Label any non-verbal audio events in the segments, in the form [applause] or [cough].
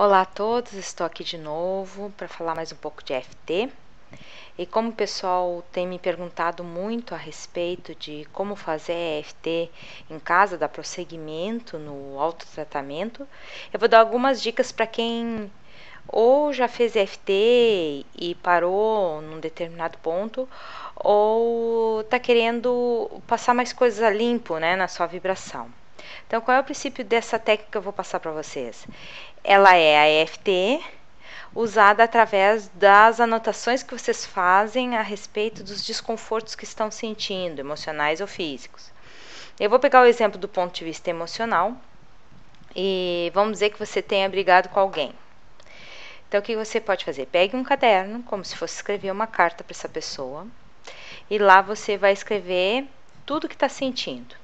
Olá a todos, estou aqui de novo para falar mais um pouco de FT. E como o pessoal tem me perguntado muito a respeito de como fazer EFT em casa, dar prosseguimento no autotratamento, eu vou dar algumas dicas para quem ou já fez EFT e parou num determinado ponto, ou está querendo passar mais coisas a limpo né, na sua vibração. Então, qual é o princípio dessa técnica que eu vou passar para vocês? Ela é a EFT, usada através das anotações que vocês fazem a respeito dos desconfortos que estão sentindo, emocionais ou físicos. Eu vou pegar o exemplo do ponto de vista emocional e vamos dizer que você tenha brigado com alguém. Então, o que você pode fazer? Pegue um caderno, como se fosse escrever uma carta para essa pessoa, e lá você vai escrever tudo que está sentindo.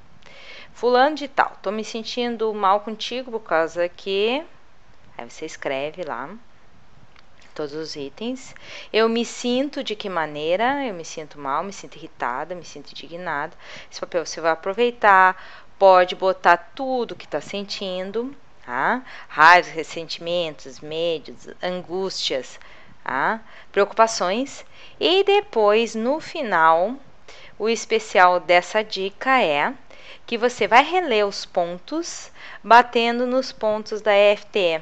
Fulano de tal, tô me sentindo mal contigo por causa que. Aí você escreve lá todos os itens. Eu me sinto de que maneira? Eu me sinto mal, me sinto irritada, me sinto indignada. Esse papel você vai aproveitar, pode botar tudo que está sentindo, tá? Raivas, ressentimentos, medos, angústias, tá? preocupações. E depois, no final, o especial dessa dica é que você vai reler os pontos batendo nos pontos da EFT.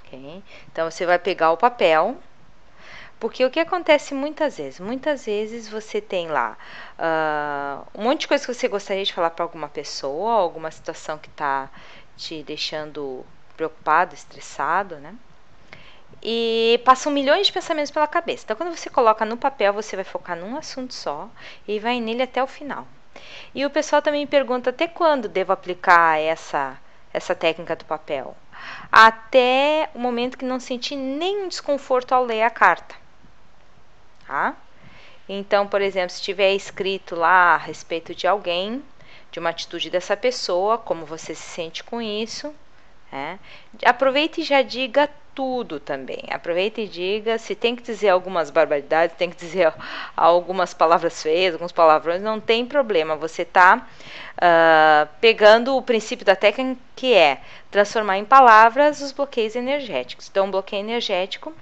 Okay? Então você vai pegar o papel, porque o que acontece muitas vezes? Muitas vezes você tem lá uh, um monte de coisa que você gostaria de falar para alguma pessoa, alguma situação que está te deixando preocupado, estressado, né? E passam milhões de pensamentos pela cabeça. Então, quando você coloca no papel, você vai focar num assunto só e vai nele até o final. E o pessoal também me pergunta até quando devo aplicar essa, essa técnica do papel? Até o momento que não senti nenhum desconforto ao ler a carta. Tá? Então, por exemplo, se tiver escrito lá a respeito de alguém, de uma atitude dessa pessoa, como você se sente com isso, é, aproveite e já diga tudo também. Aproveita e diga. Se tem que dizer algumas barbaridades, tem que dizer [laughs] algumas palavras feias, alguns palavrões, não tem problema. Você está uh, ah, pegando o princípio da técnica que é transformar em palavras os bloqueios energéticos. Então, um bloqueio energético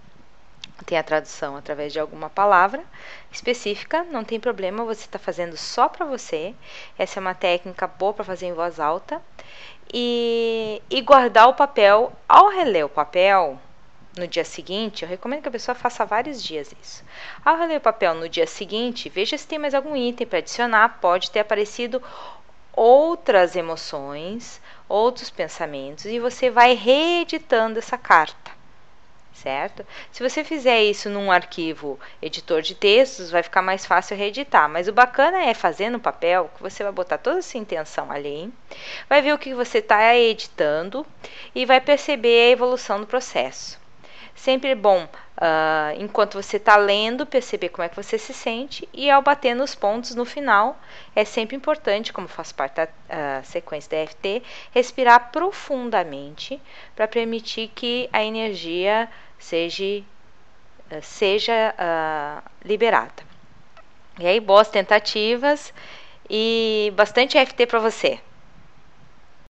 tem a tradução através de alguma palavra específica, não tem problema, você está fazendo só para você. Essa é uma técnica boa para fazer em voz alta. E, e guardar o papel, ao reler o papel, no dia seguinte, eu recomendo que a pessoa faça vários dias isso. Ao reler o papel no dia seguinte, veja se tem mais algum item para adicionar. Pode ter aparecido outras emoções, outros pensamentos, e você vai reeditando essa carta certo? Se você fizer isso num arquivo editor de textos, vai ficar mais fácil reeditar. Mas o bacana é fazer no papel, que você vai botar toda essa intenção ali, vai ver o que você está editando e vai perceber a evolução do processo. Sempre é bom, uh, enquanto você está lendo, perceber como é que você se sente e ao bater nos pontos no final, é sempre importante, como faz parte da uh, sequência da EFT, respirar profundamente para permitir que a energia seja, uh, seja liberada. E aí, boas tentativas e bastante EFT para você.